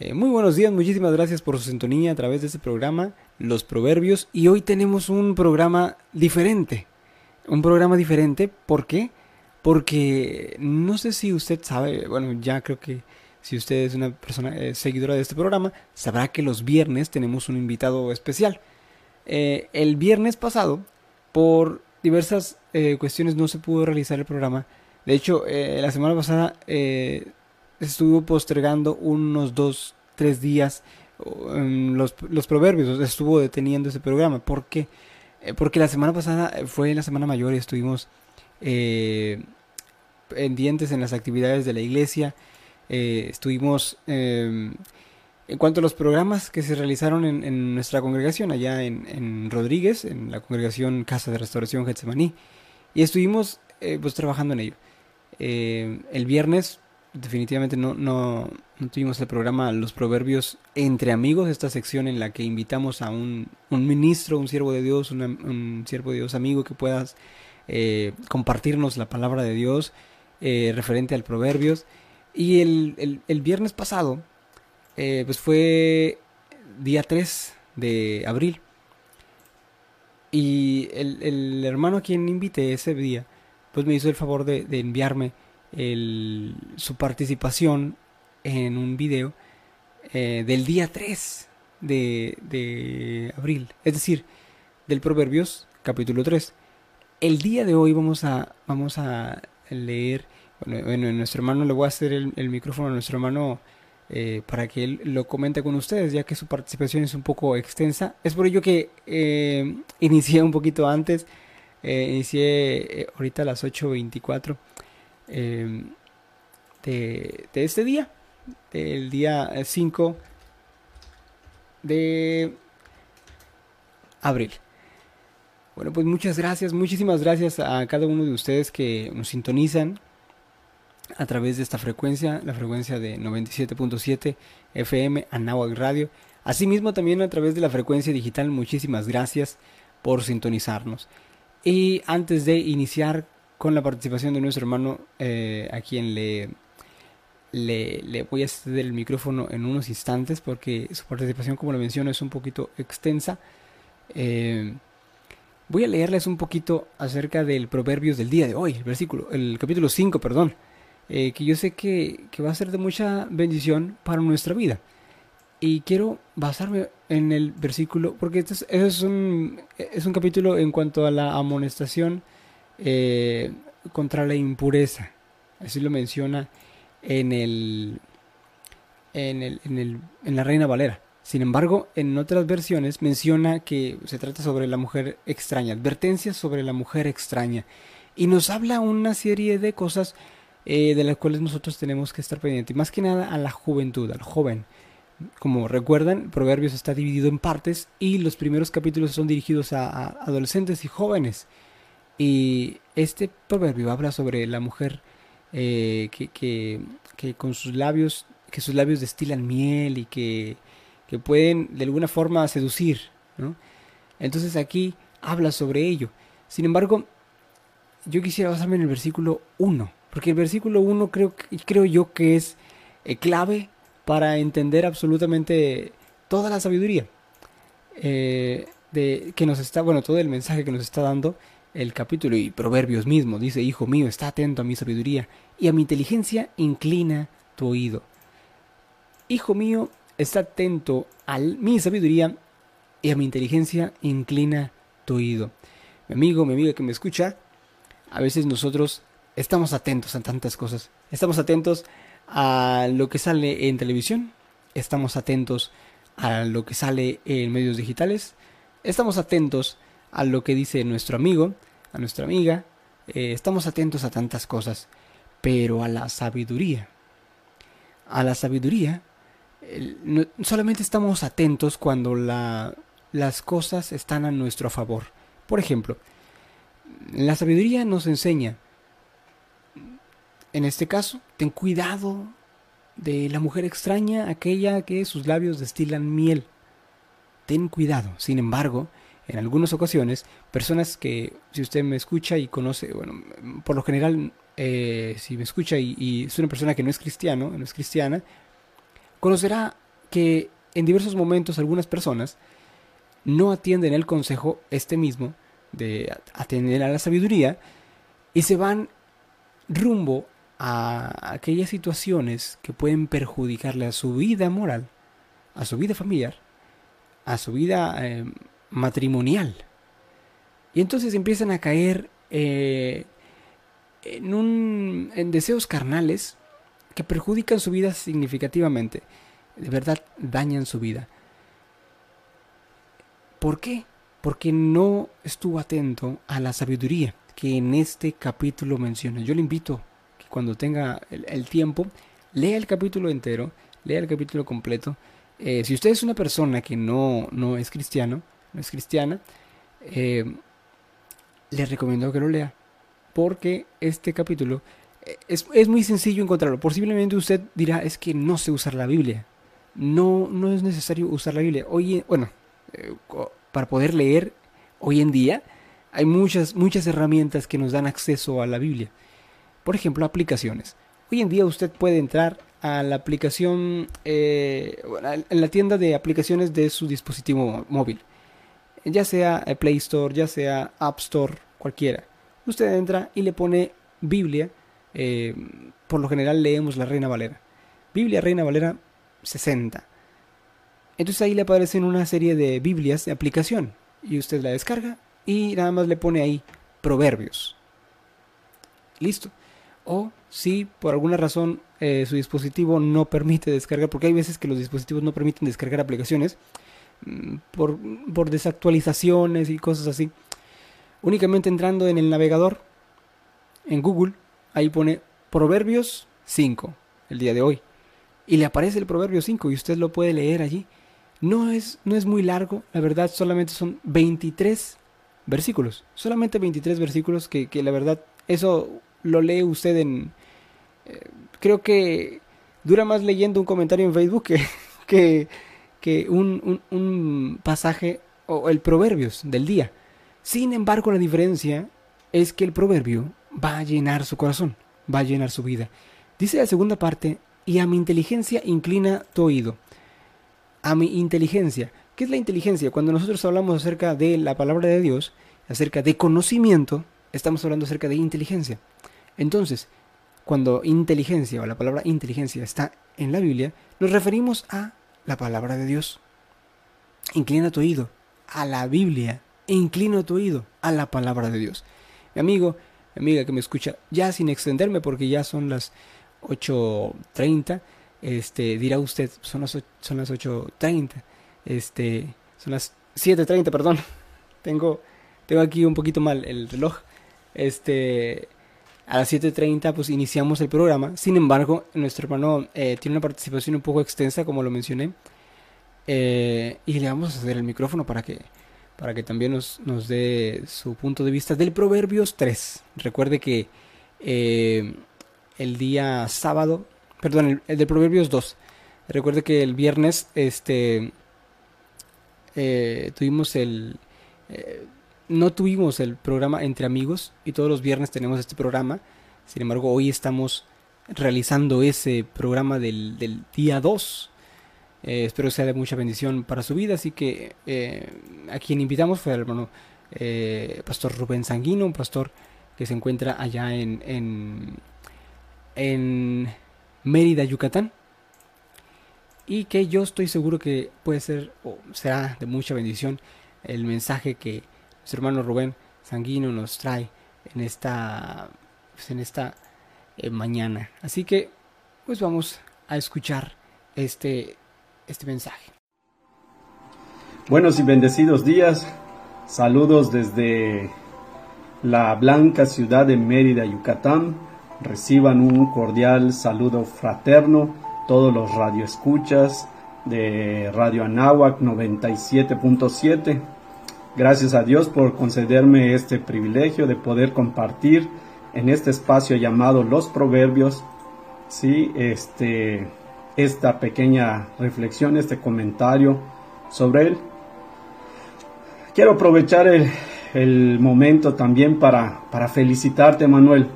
Eh, muy buenos días, muchísimas gracias por su sintonía a través de este programa, Los Proverbios. Y hoy tenemos un programa diferente. Un programa diferente, ¿por qué? Porque no sé si usted sabe, bueno, ya creo que si usted es una persona eh, seguidora de este programa, sabrá que los viernes tenemos un invitado especial. Eh, el viernes pasado, por diversas cuestiones, no se pudo realizar el programa. De hecho, la semana pasada estuvo postergando unos dos, tres días los, los proverbios, estuvo deteniendo ese programa. ¿Por qué? Eh, porque la semana pasada fue la semana mayor y estuvimos eh, pendientes en las actividades de la iglesia. Eh, estuvimos em, en cuanto a los programas que se realizaron en, nuestra congregación, allá en, en, Rodríguez, en la congregación Casa de Restauración Getsemaní, y estuvimos pues trabajando en ello. el viernes definitivamente no, no, no, tuvimos el programa Los Proverbios entre amigos, esta sección en la que invitamos a un, un ministro, un siervo de Dios, un siervo de Dios amigo que puedas eh, compartirnos la palabra de Dios eh, referente al Proverbios. Y el, el, viernes pasado, eh, pues fue día 3 de abril. Y el, el hermano a quien invité ese día, pues me hizo el favor de, de enviarme el, su participación en un video eh, del día 3 de, de, abril, es decir, del Proverbios capítulo 3. El día de hoy vamos a, vamos a leer, bueno, nuestro hermano le voy a hacer el, micrófono a nuestro hermano eh, para que él lo comente con ustedes, ya que su participación es un poco extensa. Es por ello que eh, inicié un poquito antes, inicié ahorita a las 8.24 Em, de, este día, del día 5 de abril. Bueno, pues muchas gracias, muchísimas gracias a cada uno de ustedes que nos sintonizan a través de esta frecuencia, la frecuencia de 97.7 FM Anáhuac Radio. Asimismo también a través de la frecuencia digital, muchísimas gracias por sintonizarnos. Y antes de iniciar con la participación de nuestro hermano, eh, a quien le, le, voy a ceder el micrófono en unos instantes, porque su participación, como le menciono, es un poquito extensa. Eh, voy a leerles un poquito acerca del Proverbios del día de hoy, el versículo, el capítulo 5, perdón, eh, que yo sé que, que, va a ser de mucha bendición para nuestra vida. Y quiero basarme en el versículo, porque este es, un, es un capítulo en cuanto a la amonestación eh, contra la impureza. Así lo menciona en el, en, el, en, el, en la Reina Valera. Sin embargo, en otras versiones menciona que se trata sobre la mujer extraña, advertencias sobre la mujer extraña. Y nos habla una serie de cosas eh, de las cuales nosotros tenemos que estar pendientes. Más que nada a la juventud, al joven. Como recuerdan, Proverbios está dividido en partes y los primeros capítulos son dirigidos a adolescentes y jóvenes. Y este proverbio habla sobre la mujer eh, que, que, que, con sus labios, que sus labios destilan miel y que, que pueden de alguna forma seducir. ¿no? Entonces aquí habla sobre ello. Sin embargo, yo quisiera basarme en el versículo 1, porque el versículo 1 creo, creo yo que es eh, clave para entender absolutamente toda la sabiduría eh, de, que nos está, bueno, todo el mensaje que nos está dando el capítulo y Proverbios mismo dice, Hijo mío, está atento a mi sabiduría y a mi inteligencia inclina tu oído. Hijo mío, está atento a mi sabiduría y a mi inteligencia inclina tu oído. Mi amigo, mi amiga que me escucha, a veces nosotros estamos atentos a tantas cosas. Estamos atentos a lo que sale en televisión, estamos atentos a lo que sale en medios digitales, estamos atentos a lo que dice nuestro amigo, a nuestra amiga, eh, estamos atentos a tantas cosas, pero a la sabiduría, a la sabiduría, solamente estamos atentos cuando la, las cosas están a nuestro favor. Por ejemplo, la sabiduría nos enseña, en este caso, ten cuidado de la mujer extraña, aquella que sus labios destilan miel. Ten cuidado. Sin embargo, en algunas ocasiones, personas que, si usted me escucha y conoce, bueno, por lo general, eh, si me escucha y, es una persona que no es cristiano, no es cristiana, conocerá que en diversos momentos algunas personas no atienden el consejo este mismo de atender a la sabiduría y se van rumbo a aquellas situaciones que pueden perjudicarle a su vida moral, a su vida familiar, a su vida eh, matrimonial. Y entonces empiezan a caer eh, en, un, en deseos carnales que perjudican su vida significativamente. De verdad dañan su vida. ¿Por qué? Porque no estuvo atento a la sabiduría que en este capítulo menciona. Yo le invito que cuando tenga el, tiempo, lea el capítulo entero, lea el capítulo completo. Eh, si usted es una persona que no, no es cristiano, no es cristiana, eh, le recomiendo que lo lea. Porque este capítulo eh, es, es, muy sencillo encontrarlo. Posiblemente usted dirá, es que no sé usar la Biblia. No, no es necesario usar la Biblia. Oye, bueno, para poder leer hoy en día, hay muchas, muchas herramientas que nos dan acceso a la Biblia. Por ejemplo, aplicaciones. Hoy en día usted puede entrar a la aplicación, eh, en la tienda de aplicaciones de su dispositivo móvil. Ya sea Play Store, ya sea App Store, cualquiera. Usted entra y le pone Biblia. Eh, por lo general leemos la Reina Valera. Biblia Reina Valera 60. Entonces ahí le aparecen una serie de Biblias de aplicación. Y usted la descarga y nada más le pone ahí proverbios. Listo. O si por alguna razón eh, su dispositivo no permite descargar, porque hay veces que los dispositivos no permiten descargar aplicaciones por, por desactualizaciones y cosas así. Únicamente entrando en el navegador, en Google, ahí pone Proverbios 5, el día de hoy. Y le aparece el Proverbio 5 y usted lo puede leer allí. No es, no es muy largo, la verdad solamente son 23 versículos. Solamente 23 versículos que, la verdad, eso lo lee usted en... Eh, creo que dura más leyendo un comentario en Facebook que, que, un, un, pasaje o el proverbios del día. Sin embargo, la diferencia es que el proverbio va a llenar su corazón, va a llenar su vida. Dice la segunda parte, y a mi inteligencia inclina tu oído. A mi inteligencia. ¿Qué es la inteligencia? Cuando nosotros hablamos acerca de la palabra de Dios, acerca de conocimiento, estamos hablando acerca de inteligencia. Entonces, cuando inteligencia o la palabra inteligencia está en la Biblia, nos referimos a la palabra de Dios. Inclina tu oído a la Biblia, inclina tu oído a la palabra de Dios. Mi amigo, mi amiga que me escucha, ya sin extenderme porque ya son las 8.30, este, dirá usted, son las, son las 8.30 este, son las 7.30, perdón. Tengo, tengo aquí un poquito mal el reloj. Este, a las 7.30 pues iniciamos el programa. Sin embargo, nuestro hermano eh, tiene una participación un poco extensa, como lo mencioné. Eh, y le vamos a hacer el micrófono para que, para que también nos, nos dé su punto de vista del Proverbios 3. Recuerde que eh, el día sábado, perdón, el, el de Proverbios 2. Recuerde que el viernes este, tuvimos el... Eh, no tuvimos el programa Entre Amigos y todos los viernes tenemos este programa. Sin embargo, hoy estamos realizando ese programa del, día 2. Eh, espero sea de mucha bendición para su vida. Así que a quien invitamos fue al hermano Pastor Rubén Sanguino, un pastor que se encuentra allá en, en, en Mérida, Yucatán y que yo estoy seguro que puede ser o será de mucha bendición el mensaje que nuestro hermano Rubén Sanguino nos trae en esta pues, en esta eh, mañana. Así que pues vamos a escuchar este este mensaje. Buenos y bendecidos días. Saludos desde la blanca ciudad de Mérida, Yucatán. Reciban un cordial saludo fraterno todos los radioescuchas de Radio Anáhuac 97.7. Gracias a Dios por concederme este privilegio de poder compartir en este espacio llamado Los Proverbios, sí, este, esta pequeña reflexión, este comentario sobre él. Quiero aprovechar el, el momento también para, para felicitarte, Manuel,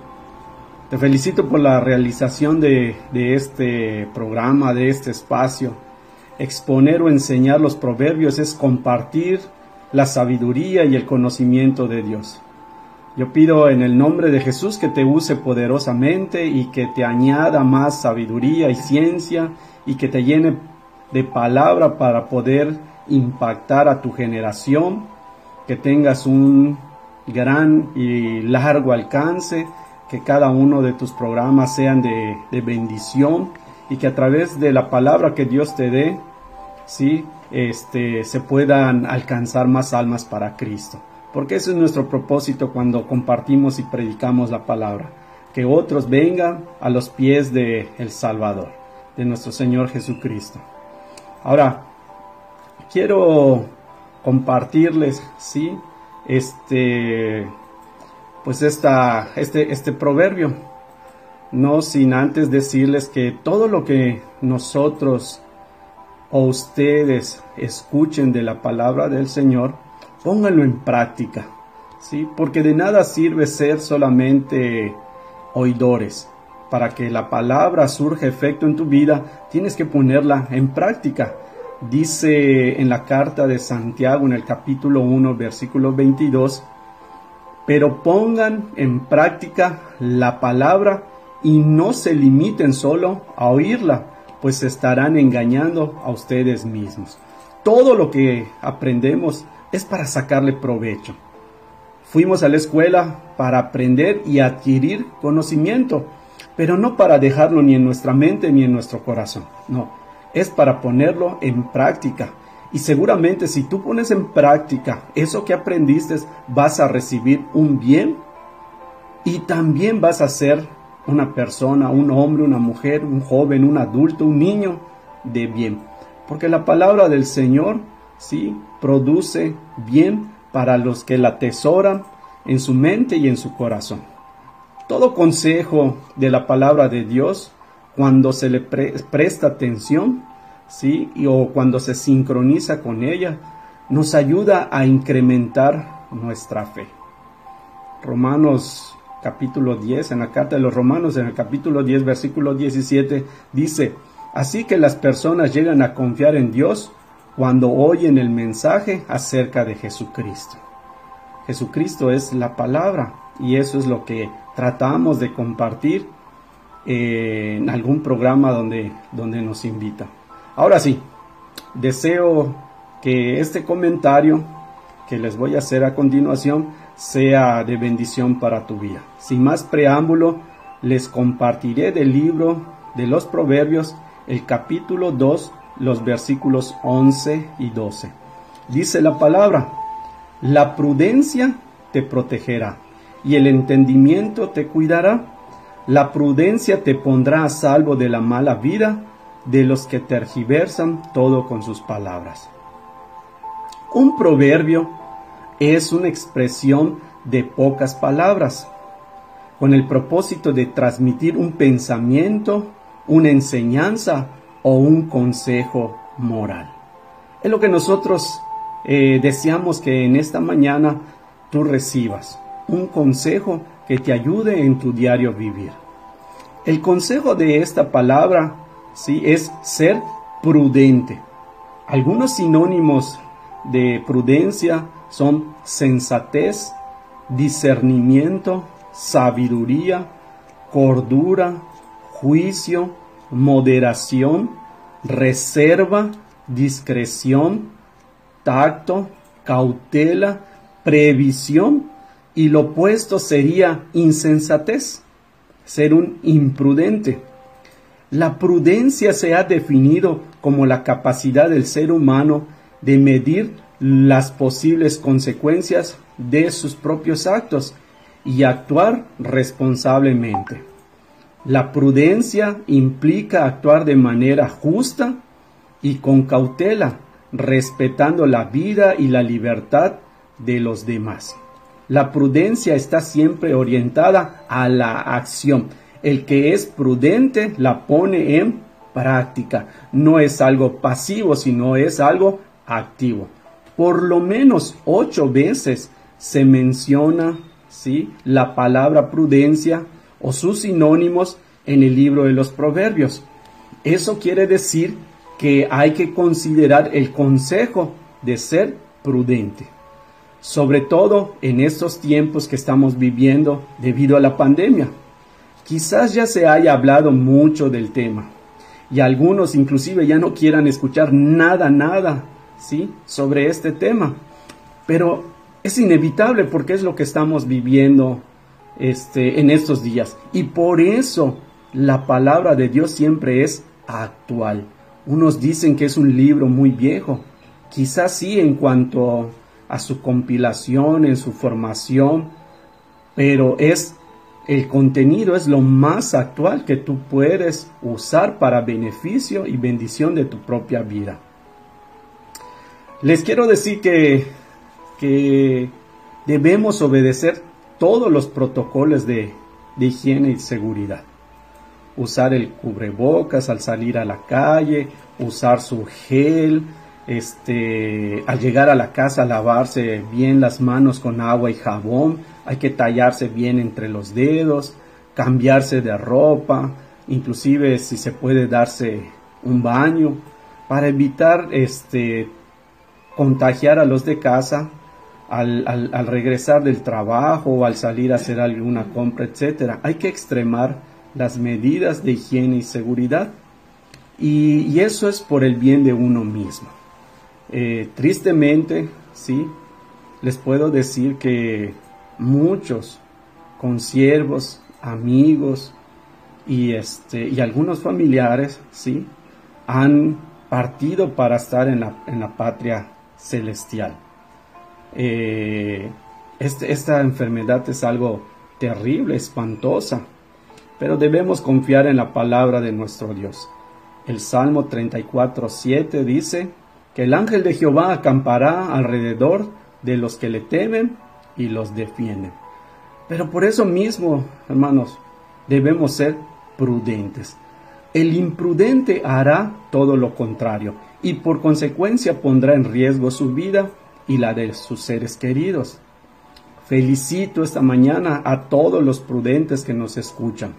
te felicito por la realización de, este programa, de este espacio. exponer o enseñar los proverbios es compartir la sabiduría y el conocimiento de Dios. Yo pido en el nombre de Jesús que te use poderosamente y que te añada más sabiduría y ciencia y que te llene de palabra para poder impactar a tu generación, que tengas un gran y largo alcance, que cada uno de tus programas sean de, bendición y que a través de la palabra que Dios te dé, ¿sí? Este, se puedan alcanzar más almas para Cristo. Porque ese es nuestro propósito cuando compartimos y predicamos la palabra. Que otros vengan a los pies de el Salvador, de nuestro Señor Jesucristo. Ahora, quiero compartirles, ¿sí? Este, pues esta, este, este proverbio. No sin antes decirles que todo lo que nosotros o ustedes escuchen de la palabra del Señor, pónganlo en práctica, ¿sí? Porque de nada sirve ser solamente oidores. Para que la palabra surja efecto en tu vida, tienes que ponerla en práctica. Dice en la carta de Santiago en el capítulo 1, versículo 22, pero pongan en práctica la palabra y no se limiten solo a oírla, pues estarán engañando a ustedes mismos. Todo lo que aprendemos es para sacarle provecho. Fuimos a la escuela para aprender y adquirir conocimiento, pero no para dejarlo ni en nuestra mente ni en nuestro corazón. No, es para ponerlo en práctica. Y seguramente si tú pones en práctica eso que aprendiste, vas a recibir un bien y también vas a ser una persona, un hombre, una mujer, un joven, un adulto, un niño de bien. Porque la palabra del Señor, sí, produce bien para los que la atesoran en su mente y en su corazón. Todo consejo de la palabra de Dios, cuando se le presta atención, sí, o cuando se sincroniza con ella, nos ayuda a incrementar nuestra fe. Romanos capítulo 10, en la carta de los Romanos, en el capítulo 10, versículo 17, dice, así que las personas llegan a confiar en Dios cuando oyen el mensaje acerca de Jesucristo. Jesucristo es la palabra y eso es lo que tratamos de compartir eh, en algún programa donde, donde nos invita. Ahora sí, deseo que este comentario que les voy a hacer a continuación sea de bendición para tu vida. Sin más preámbulo, les compartiré del libro de los Proverbios, el capítulo 2, los versículos 11 y 12. Dice la palabra, la prudencia te protegerá y el entendimiento te cuidará. La prudencia te pondrá a salvo de la mala vida de los que tergiversan todo con sus palabras. Un proverbio es una expresión de pocas palabras, con el propósito de transmitir un pensamiento, una enseñanza o un consejo moral. Es lo que nosotros eh, deseamos que en esta mañana tú recibas, un consejo que te ayude en tu diario vivir. El consejo de esta palabra sí es ser prudente. Algunos sinónimos de prudencia son sensatez, discernimiento, sabiduría, cordura, juicio, moderación, reserva, discreción, tacto, cautela, previsión y lo opuesto sería insensatez, ser un imprudente. La prudencia se ha definido como la capacidad del ser humano de medir las posibles consecuencias de sus propios actos y actuar responsablemente. La prudencia implica actuar de manera justa y con cautela, respetando la vida y la libertad de los demás. La prudencia está siempre orientada a la acción. El que es prudente la pone en práctica. No es algo pasivo, sino es algo activo por lo menos ocho veces se menciona ¿sí? la palabra prudencia o sus sinónimos en el libro de los proverbios. Eso quiere decir que hay que considerar el consejo de ser prudente, sobre todo en estos tiempos que estamos viviendo debido a la pandemia. Quizás ya se haya hablado mucho del tema y algunos inclusive ya no quieran escuchar nada, nada, ¿sí? sobre este tema. Pero es inevitable porque es lo que estamos viviendo este, en estos días. Y por eso la palabra de Dios siempre es actual. Unos dicen que es un libro muy viejo. Quizás sí en cuanto a su compilación, en su formación, pero es el contenido es lo más actual que tú puedes usar para beneficio y bendición de tu propia vida. Les quiero decir que, que debemos obedecer todos los protocolos de, de higiene y seguridad. Usar el cubrebocas al salir a la calle, usar su gel, este, al llegar a la casa lavarse bien las manos con agua y jabón, hay que tallarse bien entre los dedos, cambiarse de ropa, inclusive si se puede darse un baño para evitar este contagiar a los de casa al, al regresar del trabajo o al salir a hacer alguna compra, etcétera. Hay que extremar las medidas de higiene y seguridad. Y, eso es por el bien de uno mismo. Eh, tristemente, sí, les puedo decir que muchos consiervos, amigos y, este, y algunos familiares, sí, han partido para estar en la, en la patria celestial. Eh, este, esta enfermedad es algo terrible, espantosa pero debemos confiar en la palabra de nuestro Dios. El Salmo 34, 7 dice que el ángel de Jehová acampará alrededor de los que le temen y los defienden. Pero por eso mismo, hermanos, debemos ser prudentes. El imprudente hará todo lo contrario y por consecuencia pondrá en riesgo su vida y la de sus seres queridos. Felicito esta mañana a todos los prudentes que nos escuchan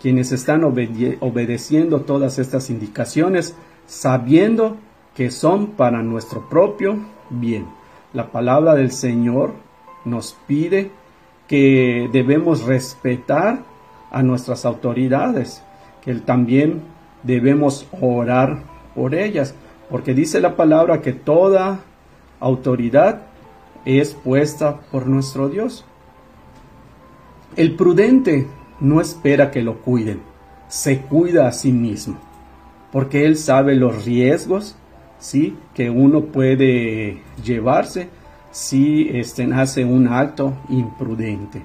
quienes están obedeciendo todas estas indicaciones, sabiendo que son para nuestro propio bien. La palabra del Señor nos pide que debemos respetar a nuestras autoridades, que también debemos orar por ellas, porque dice la palabra que toda autoridad es puesta por nuestro Dios. El prudente no espera que lo cuiden, se cuida a sí mismo, porque él sabe los riesgos, ¿sí? Que uno puede llevarse si este, hace un acto imprudente.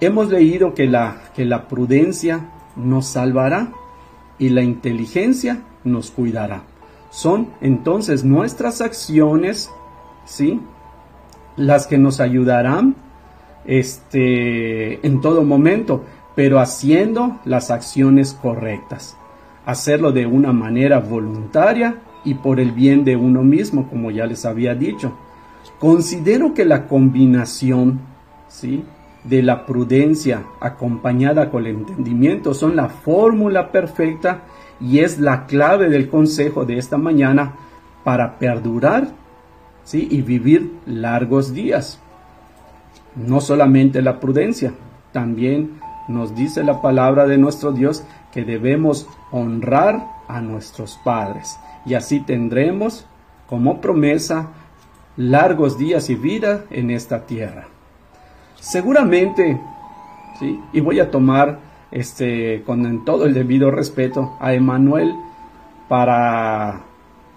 Hemos leído que la, que la prudencia nos salvará y la inteligencia nos cuidará. Son entonces nuestras acciones, ¿sí? Las que nos ayudarán este, en todo momento pero haciendo las acciones correctas. Hacerlo de una manera voluntaria y por el bien de uno mismo, como ya les había dicho. Considero que la combinación ¿sí? De la prudencia acompañada con el entendimiento son la fórmula perfecta y es la clave del consejo de esta mañana para perdurar ¿sí? y vivir largos días. No solamente la prudencia, también nos dice la palabra de nuestro Dios que debemos honrar a nuestros padres y así tendremos como promesa largos días y vida en esta tierra. Seguramente, ¿sí? y voy a tomar este, con todo el debido respeto a Emanuel para,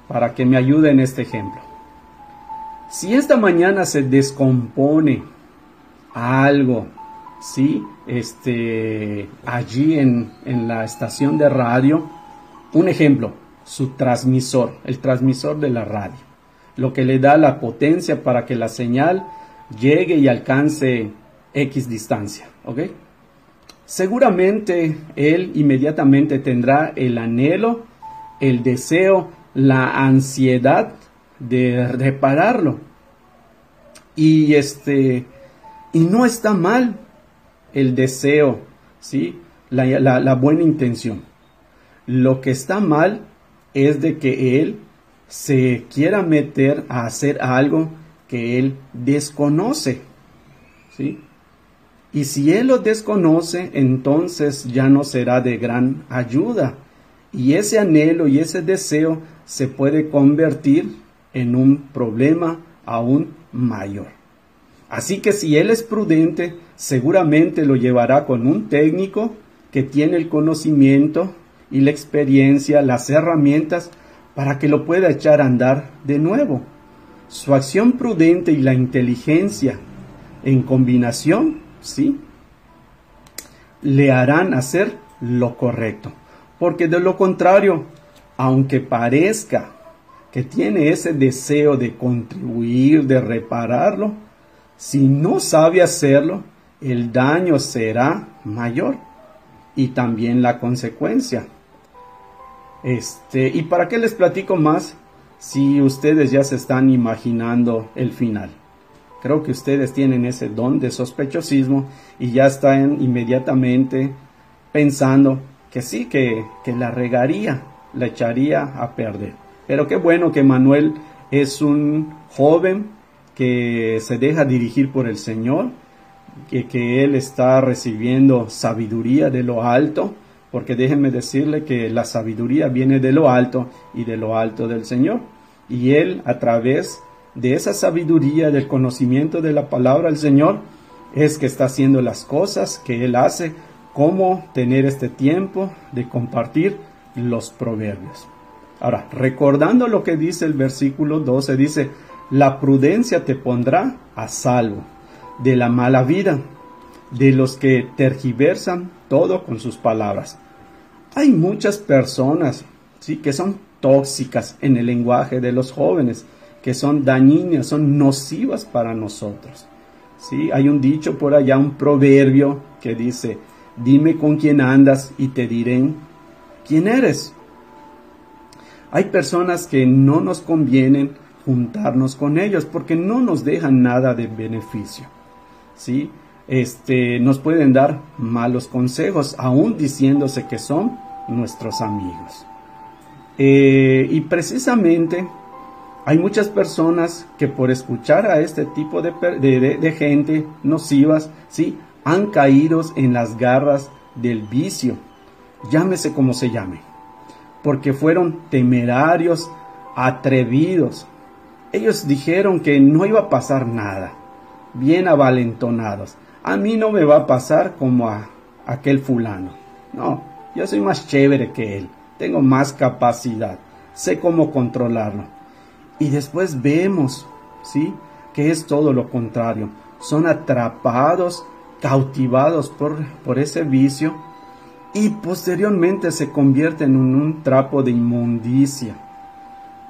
para que me ayude en este ejemplo. Si esta mañana se descompone algo ¿sí? Este, allí en, en la estación de radio, un ejemplo, su transmisor, el transmisor de la radio, lo que le da la potencia para que la señal llegue y alcance X distancia, ¿ok? Seguramente él inmediatamente tendrá el anhelo, el deseo, la ansiedad de repararlo. Y este, y no está mal el deseo, ¿sí? La, buena intención. Lo que está mal es de que él se quiera meter a hacer algo que él desconoce. ¿Sí? Y si él lo desconoce, entonces ya no será de gran ayuda. Y ese anhelo y ese deseo se puede convertir en un problema aún mayor. Así que si él es prudente, seguramente lo llevará con un técnico que tiene el conocimiento y la experiencia, las herramientas para que lo pueda echar a andar de nuevo. Su acción prudente y la inteligencia en combinación, ¿sí? Le harán hacer lo correcto. Porque de lo contrario, aunque parezca que tiene ese deseo de contribuir, de repararlo, si no sabe hacerlo, el daño será mayor y también la consecuencia. Este, ¿y para qué les platico más si ustedes ya se están imaginando el final? Creo que ustedes tienen ese don de sospechosismo y ya están inmediatamente pensando que sí, que, que la regaría, la echaría a perder. Pero qué bueno que Manuel es un joven que se deja dirigir por el Señor, que, que él está recibiendo sabiduría de lo alto, porque déjenme decirle que la sabiduría viene de lo alto y de lo alto del Señor. Y él a través de esa sabiduría, del conocimiento de la palabra del Señor, es que está haciendo las cosas que él hace, como tener este tiempo de compartir los proverbios. Ahora, recordando lo que dice el versículo 12, dice, la prudencia te pondrá a salvo de la mala vida, de los que tergiversan todo con sus palabras. Hay muchas personas, sí, que son tóxicas en el lenguaje de los jóvenes, que son dañinas, son nocivas para nosotros. Sí, hay un dicho por allá, un proverbio que dice, dime con quién andas y te diré quién eres. Hay personas que no nos convienen juntarnos con ellos porque no nos dejan nada de beneficio. ¿sí? Este, nos pueden dar malos consejos, aún diciéndose que son nuestros amigos. Eh, y precisamente hay muchas personas que por escuchar a este tipo de, de, gente nocivas, ¿sí? han caído en las garras del vicio, llámese como se llame, porque fueron temerarios, atrevidos. Ellos dijeron que no iba a pasar nada, bien avalentonados. A mí no me va a pasar como a aquel fulano. No, yo soy más chévere que él, tengo más capacidad, sé cómo controlarlo. Y después vemos, ¿sí? Que es todo lo contrario. Son atrapados, cautivados por, por ese vicio y posteriormente se convierten en un trapo de inmundicia.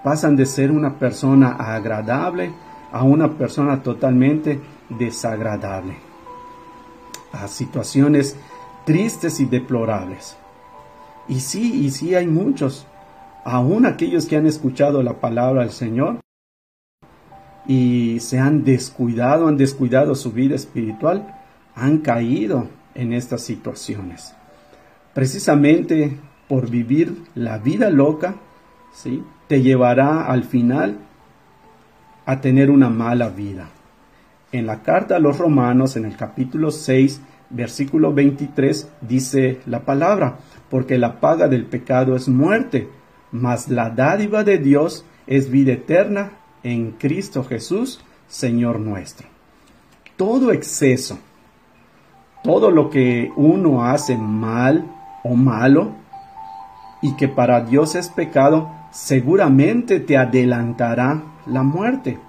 Pasan de ser una persona agradable a una persona totalmente desagradable, a situaciones tristes y deplorables. Y sí, y sí hay muchos, aún aquellos que han escuchado la palabra del Señor y se han descuidado, han descuidado su vida espiritual, han caído en estas situaciones. Precisamente por vivir la vida loca, ¿sí? te llevará al final a tener una mala vida. En la carta a los romanos, en el capítulo 6, versículo 23, dice la palabra, porque la paga del pecado es muerte, mas la dádiva de Dios es vida eterna en Cristo Jesús, Señor nuestro. Todo exceso, todo lo que uno hace mal o malo y que para Dios es pecado, seguramente te adelantará la muerte.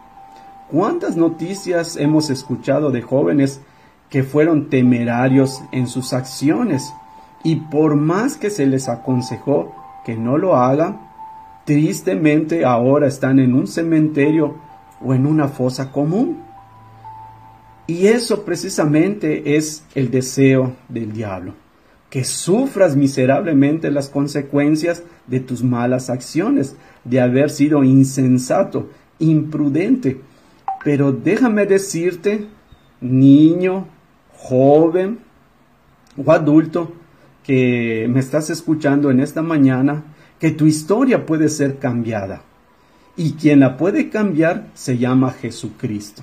¿Cuántas noticias hemos escuchado de jóvenes que fueron temerarios en sus acciones y por más que se les aconsejó que no lo hagan, tristemente ahora están en un cementerio o en una fosa común? Y eso precisamente es el deseo del diablo, que sufras miserablemente las consecuencias de tus malas acciones, de haber sido insensato, imprudente. Pero déjame decirte, niño, joven o adulto que me estás escuchando en esta mañana, que tu historia puede ser cambiada. Y quien la puede cambiar se llama Jesucristo.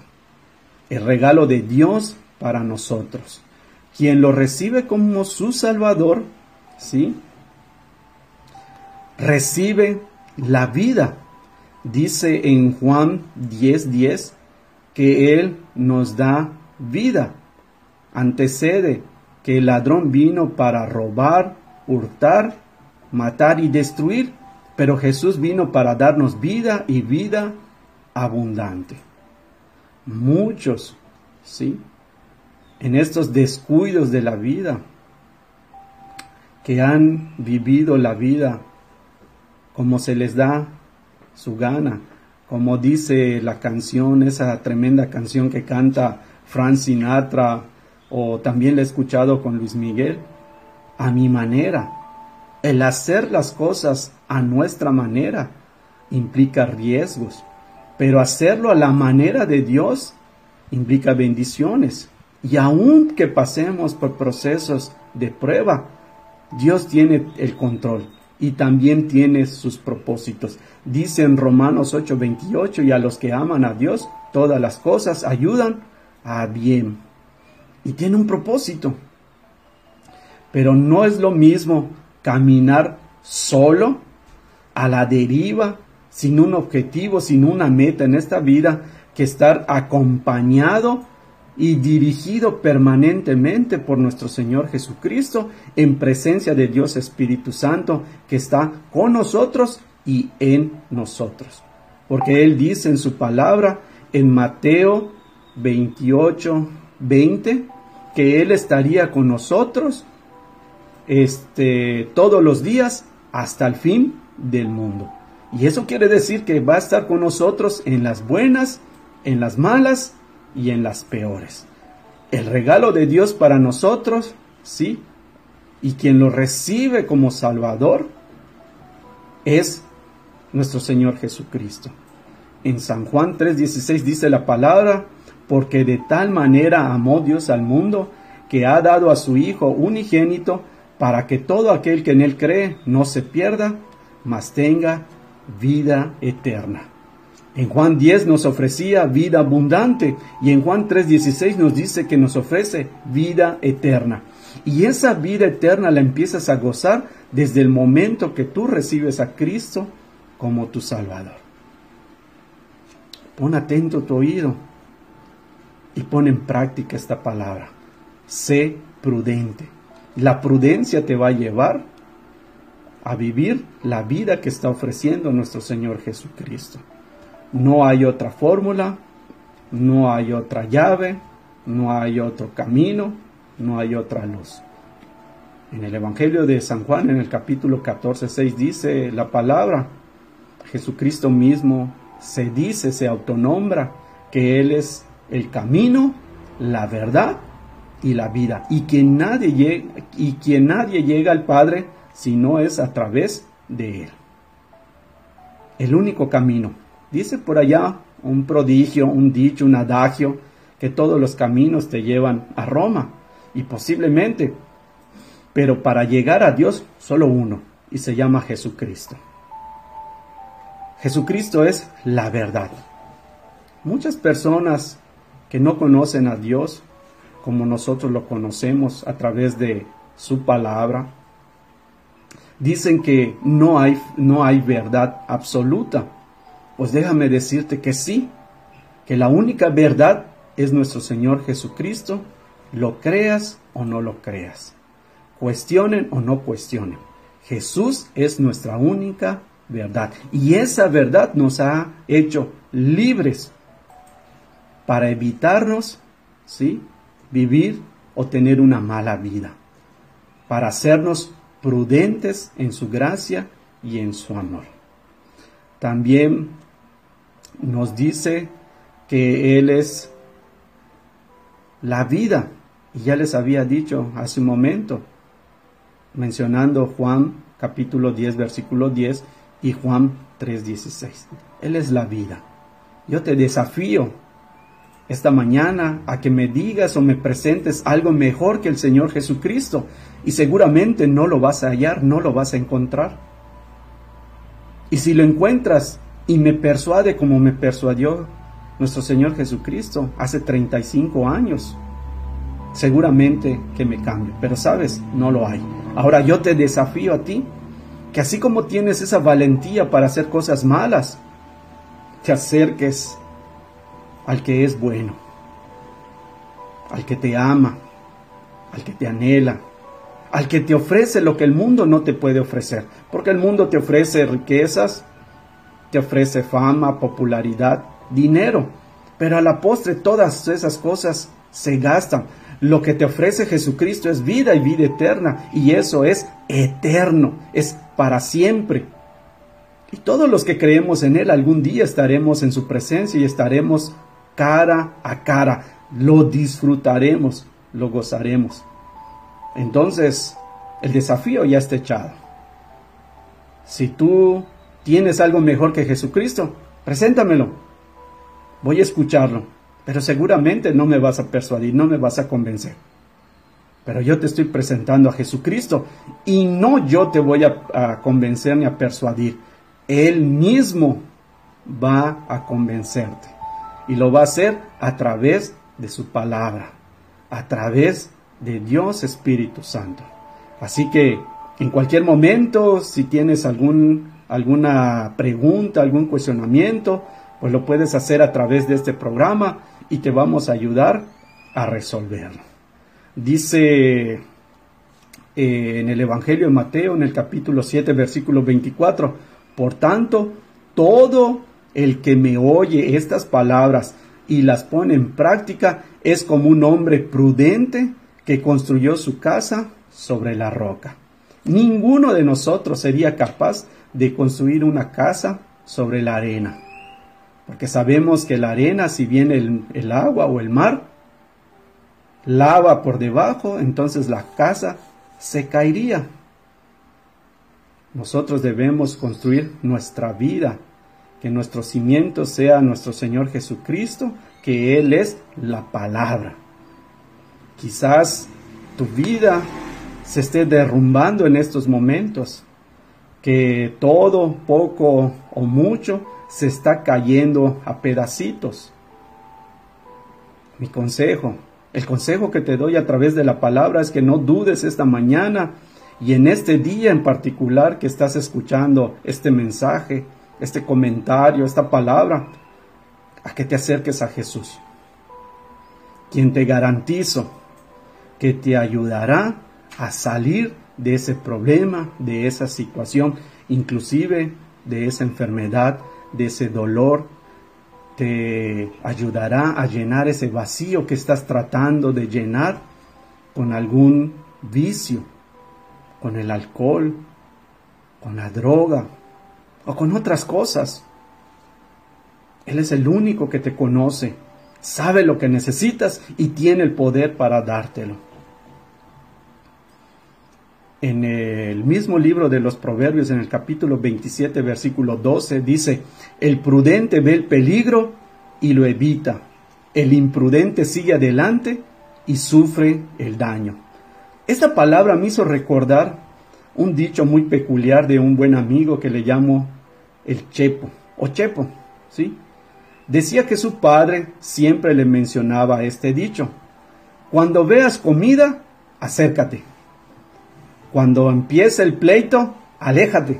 El regalo de Dios para nosotros. Quien lo recibe como su Salvador, ¿sí? Recibe la vida. Dice en Juan 10:10 10, que Él nos da vida. Antecede que el ladrón vino para robar, hurtar, matar y destruir, pero Jesús vino para darnos vida y vida abundante. Muchos, ¿sí? En estos descuidos de la vida, que han vivido la vida como se les da su gana, como dice la canción, esa tremenda canción que canta Frank Sinatra, o también la he escuchado con Luis Miguel, a mi manera. El hacer las cosas a nuestra manera implica riesgos, pero hacerlo a la manera de Dios implica bendiciones. Y aun que pasemos por procesos de prueba, Dios tiene el control y también tiene sus propósitos. Dice en Romanos 8:28, y a los que aman a Dios, todas las cosas ayudan a bien. Y tiene un propósito. Pero no es lo mismo caminar solo, a la deriva, sin un objetivo, sin una meta en esta vida, que estar acompañado y dirigido permanentemente por nuestro Señor Jesucristo en presencia de Dios Espíritu Santo que está con nosotros y en nosotros. Porque Él dice en su palabra en Mateo 28, 20, que Él estaría con nosotros este, todos los días hasta el fin del mundo. Y eso quiere decir que va a estar con nosotros en las buenas, en las malas y en las peores. El regalo de Dios para nosotros, sí, y quien lo recibe como Salvador es nuestro Señor Jesucristo. En San Juan 3:16 dice la palabra, porque de tal manera amó Dios al mundo que ha dado a su Hijo unigénito para que todo aquel que en él cree no se pierda, mas tenga vida eterna. En Juan 10 nos ofrecía vida abundante y en Juan 3:16 nos dice que nos ofrece vida eterna. Y esa vida eterna la empiezas a gozar desde el momento que tú recibes a Cristo como tu Salvador. Pon atento tu oído y pon en práctica esta palabra. Sé prudente. La prudencia te va a llevar a vivir la vida que está ofreciendo nuestro Señor Jesucristo. No hay otra fórmula, no hay otra llave, no hay otro camino, no hay otra luz. En el Evangelio de San Juan, en el capítulo 14, 6, dice la palabra, Jesucristo mismo se dice, se autonombra que Él es el camino, la verdad y la vida. Y que nadie y quien nadie llega al Padre si no es a través de Él. El único camino. Dice por allá un prodigio, un dicho, un adagio, que todos los caminos te llevan a Roma. Y posiblemente, pero para llegar a Dios solo uno, y se llama Jesucristo. Jesucristo es la verdad. Muchas personas que no conocen a Dios como nosotros lo conocemos a través de su palabra, dicen que no hay, no hay verdad absoluta. Pues déjame decirte que sí, que la única verdad es nuestro Señor Jesucristo, lo creas o no lo creas, cuestionen o no cuestionen. Jesús es nuestra única verdad y esa verdad nos ha hecho libres para evitarnos, ¿sí? Vivir o tener una mala vida, para hacernos prudentes en su gracia y en su amor. También nos dice que Él es la vida, y ya les había dicho hace un momento, mencionando Juan capítulo 10, versículo 10 y Juan 3, 16. Él es la vida. Yo te desafío esta mañana a que me digas o me presentes algo mejor que el Señor Jesucristo y seguramente no lo vas a hallar, no lo vas a encontrar. Y si lo encuentras y me persuade como me persuadió nuestro Señor Jesucristo hace 35 años, seguramente que me cambio. Pero sabes, no lo hay. Ahora yo te desafío a ti que así como tienes esa valentía para hacer cosas malas, te acerques al que es bueno, al que te ama, al que te anhela, al que te ofrece lo que el mundo no te puede ofrecer. Porque el mundo te ofrece riquezas, te ofrece fama, popularidad, dinero. Pero a la postre todas esas cosas se gastan. Lo que te ofrece Jesucristo es vida y vida eterna. Y eso es eterno, es para siempre. Y todos los que creemos en Él algún día estaremos en su presencia y estaremos cara a cara. Lo disfrutaremos, lo gozaremos. Entonces, el desafío ya está echado. Si tú tienes algo mejor que Jesucristo, preséntamelo. Voy a escucharlo, pero seguramente no me vas a persuadir, no me vas a convencer. Pero yo te estoy presentando a Jesucristo y no yo te voy a, convencer ni a persuadir. Él mismo va a convencerte. Y lo va a hacer a través de su palabra, a través de Dios Espíritu Santo. Así que en cualquier momento, si tienes algún, alguna pregunta, algún cuestionamiento, pues lo puedes hacer a través de este programa y te vamos a ayudar a resolverlo. Dice eh, en el Evangelio de Mateo, en el capítulo 7, versículo 24, por tanto, todo el que me oye estas palabras y las pone en práctica es como un hombre prudente que construyó su casa sobre la roca. Ninguno de nosotros sería capaz de construir una casa sobre la arena, porque sabemos que la arena, si viene el, el agua o el mar, lava por debajo, entonces la casa se caería. Nosotros debemos construir nuestra vida, que nuestro cimiento sea nuestro Señor Jesucristo, que Él es la palabra. Quizás tu vida se esté derrumbando en estos momentos, que todo, poco o mucho, se está cayendo a pedacitos. Mi consejo, el consejo que te doy a través de la palabra es que no dudes esta mañana y en este día en particular que estás escuchando este mensaje, este comentario, esta palabra, a que te acerques a Jesús, quien te garantizo que te ayudará a salir de ese problema, de esa situación, inclusive de esa enfermedad, de ese dolor. Te ayudará a llenar ese vacío que estás tratando de llenar con algún vicio, con el alcohol, con la droga o con otras cosas. Él es el único que te conoce, sabe lo que necesitas y tiene el poder para dártelo en el mismo libro de los Proverbios, en el capítulo 27, versículo 12, dice, el prudente ve el peligro y lo evita, el imprudente sigue adelante y sufre el daño. Esta palabra me hizo recordar un dicho muy peculiar de un buen amigo que le llamo el Chepo, o Chepo, ¿sí? Decía que su padre siempre le mencionaba este dicho, cuando veas comida, acércate cuando empiece el pleito, aléjate.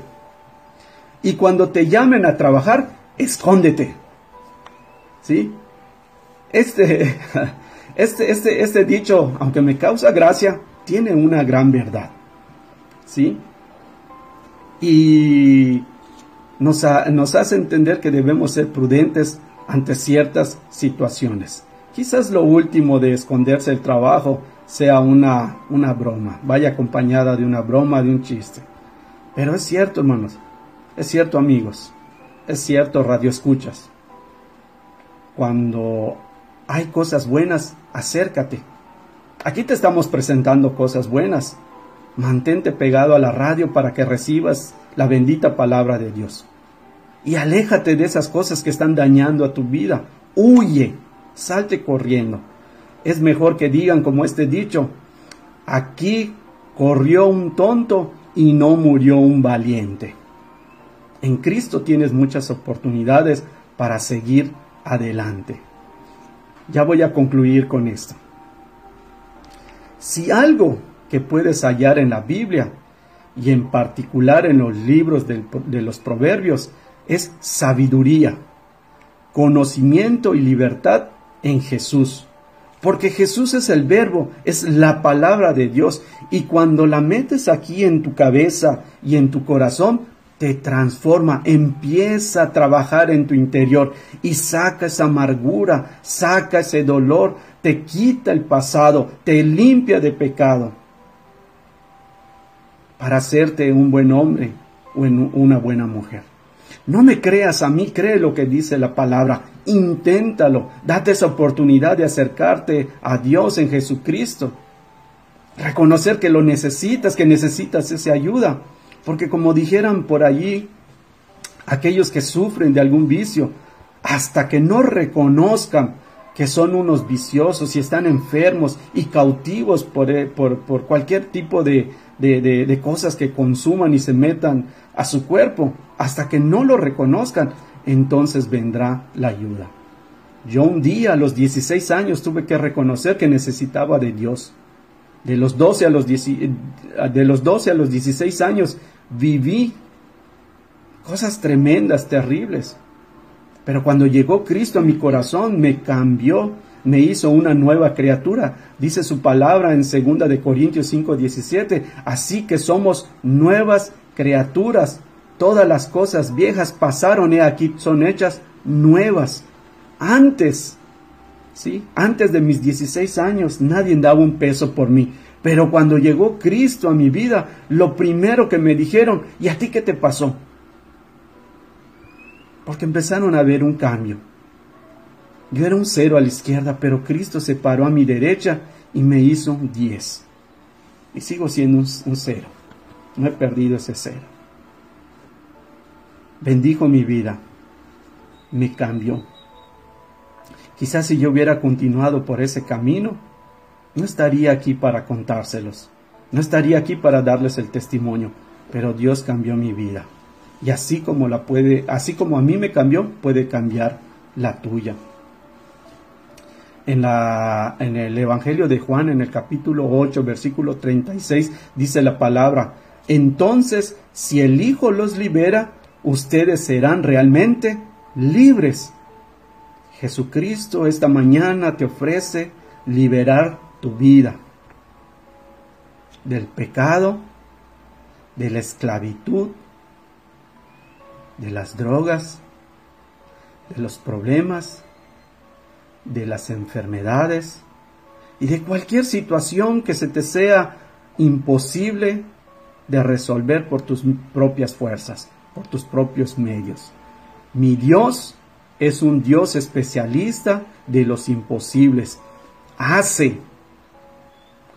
Y cuando te llamen a trabajar, escóndete. ¿Sí? Este, este, este, este dicho, aunque me causa gracia, tiene una gran verdad. ¿Sí? Y nos, nos hace entender que debemos ser prudentes ante ciertas situaciones. Quizás lo último de esconderse el trabajo sea una, una broma, vaya acompañada de una broma, de un chiste. Pero es cierto, hermanos, es cierto, amigos, es cierto, radio escuchas. Cuando hay cosas buenas, acércate. Aquí te estamos presentando cosas buenas. Mantente pegado a la radio para que recibas la bendita palabra de Dios. Y aléjate de esas cosas que están dañando a tu vida. Huye, salte corriendo es mejor que digan como este dicho, aquí corrió un tonto y no murió un valiente. En Cristo tienes muchas oportunidades para seguir adelante. Ya voy a concluir con esto. Si algo que puedes hallar en la Biblia y en particular en los libros de los proverbios es sabiduría, conocimiento y libertad en Jesús. Porque Jesús es el verbo, es la palabra de Dios. Y cuando la metes aquí en tu cabeza y en tu corazón, te transforma, empieza a trabajar en tu interior y saca esa amargura, saca ese dolor, te quita el pasado, te limpia de pecado para hacerte un buen hombre o una buena mujer. No me creas a mí, cree lo que dice la palabra, inténtalo, date esa oportunidad de acercarte a Dios en Jesucristo. Reconocer que lo necesitas, que necesitas esa ayuda. Porque como dijeran por allí, aquellos que sufren de algún vicio, hasta que no reconozcan que son unos viciosos y están enfermos y cautivos por, eh, por, cualquier tipo de, de, cosas que consuman y se metan a su cuerpo, hasta que no lo reconozcan, entonces vendrá la ayuda. Yo un día a los 16 años tuve que reconocer que necesitaba de Dios. De los 12 a los, de los 12 a los 16 años viví cosas tremendas, terribles. Pero cuando llegó Cristo a mi corazón, me cambió, me hizo una nueva criatura. Dice su palabra en 2 de Corintios 5, 17. Así que somos nuevas criaturas. Todas las cosas viejas pasaron y aquí son hechas nuevas. Antes ¿sí? Antes de mis 16 años nadie daba un peso por mí. Pero cuando llegó Cristo a mi vida, lo primero que me dijeron, ¿y a ti qué te pasó? Porque empezaron a ver un cambio. Yo era un cero a la izquierda, pero Cristo se paró a mi derecha y me hizo un 10. Y sigo siendo un, un cero. No he perdido ese cero. Bendijo mi vida. Me cambió Quizás si yo hubiera continuado por ese camino, no estaría aquí para contárselos, no estaría aquí para darles el testimonio, pero Dios cambió mi vida. Y así como la puede, así como a mí me cambió, puede cambiar la tuya. En, la, en el Evangelio de Juan, en el capítulo 8, versículo 36, dice la palabra, entonces si el Hijo los libera, ustedes serán realmente libres. Jesucristo esta mañana te ofrece liberar tu vida del pecado, de la esclavitud, de las drogas, de los problemas, de las enfermedades y de cualquier situación que se te sea imposible de resolver por tus propias fuerzas, por tus propios medios. Mi Dios es un Dios especialista de los imposibles. Hace,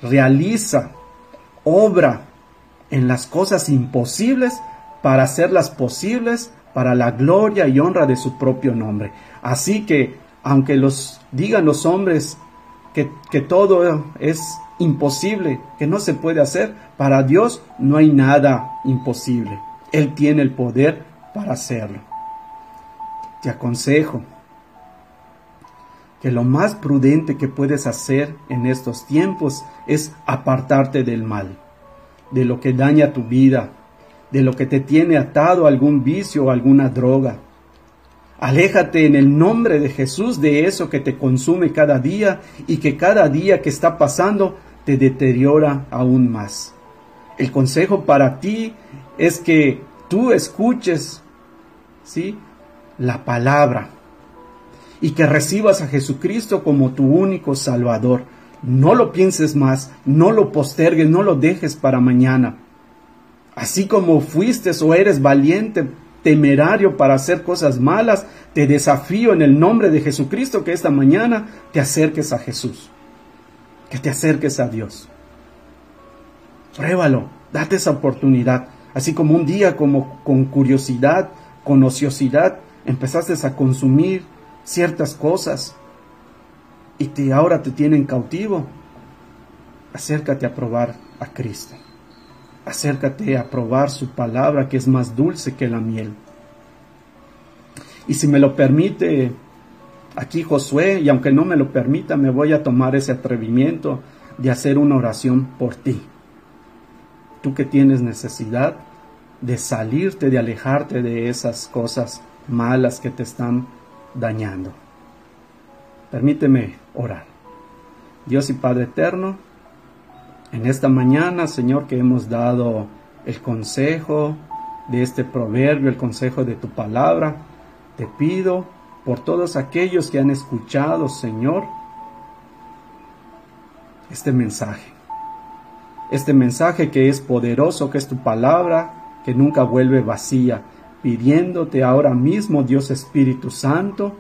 realiza, obra en las cosas imposibles para hacerlas posibles para la gloria y honra de su propio nombre. Así que, aunque los digan los hombres que, que todo es imposible, que no se puede hacer, para Dios no hay nada imposible. Él tiene el poder para hacerlo te aconsejo que lo más prudente que puedes hacer en estos tiempos es apartarte del mal, de lo que daña tu vida, de lo que te tiene atado algún vicio o alguna droga. Aléjate en el nombre de Jesús de eso que te consume cada día y que cada día que está pasando te deteriora aún más. El consejo para ti es que tú escuches, ¿sí? la palabra y que recibas a Jesucristo como tu único Salvador. No lo pienses más, no lo postergues, no lo dejes para mañana. Así como fuiste o eres valiente, temerario para hacer cosas malas, te desafío en el nombre de Jesucristo que esta mañana te acerques a Jesús, que te acerques a Dios. Pruébalo, date esa oportunidad, así como un día como con curiosidad, con ociosidad, empezaste a consumir ciertas cosas y te, ahora te tienen cautivo, acércate a probar a Cristo. Acércate a probar su palabra que es más dulce que la miel. Y si me lo permite aquí Josué, y aunque no me lo permita, me voy a tomar ese atrevimiento de hacer una oración por ti. Tú que tienes necesidad de salirte, de alejarte de esas cosas malas que te están dañando. Permíteme orar. Dios y Padre eterno, en esta mañana, Señor, que hemos dado el consejo de este proverbio, el consejo de tu palabra, te pido por todos aquellos que han escuchado, Señor, este mensaje. Este mensaje que es poderoso, que es tu palabra, que nunca vuelve vacía, pidiéndote ahora mismo, Dios Espíritu Santo,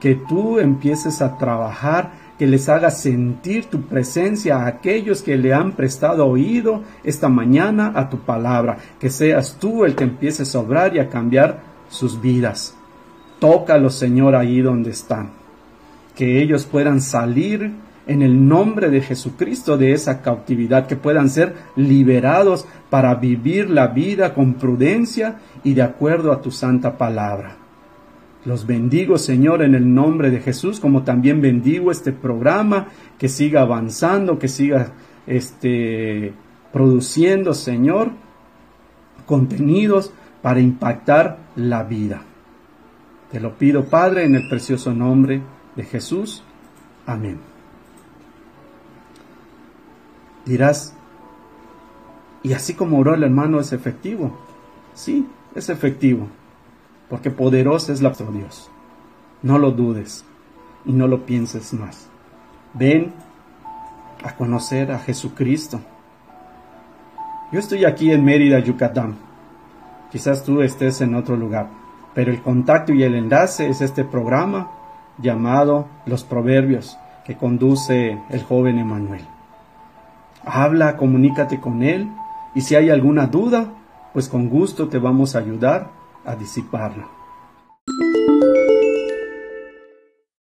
que tú empieces a trabajar, que les hagas sentir tu presencia a aquellos que le han prestado oído esta mañana a tu palabra, que seas tú el que empieces a obrar y a cambiar sus vidas. Tócalos, Señor, ahí donde están. Que ellos puedan salir en el nombre de Jesucristo de esa cautividad, que puedan ser liberados para vivir la vida con prudencia y de acuerdo a tu santa palabra. Los bendigo, Señor, en el nombre de Jesús, como también bendigo este programa, que siga avanzando, que siga este, produciendo, Señor, contenidos para impactar la vida. Te lo pido, Padre, en el precioso nombre de Jesús. Amén. Dirás, y así como oró el hermano es efectivo. Sí, es efectivo, porque poderoso es la de Dios. No lo dudes y no lo pienses más. Ven a conocer a Jesucristo. Yo estoy aquí en Mérida, Yucatán. Quizás tú estés en otro lugar pero el contacto y el enlace es este programa llamado Los Proverbios que conduce el joven Emanuel. Habla, comunícate con él y si hay alguna duda, pues con gusto te vamos a ayudar a disiparla.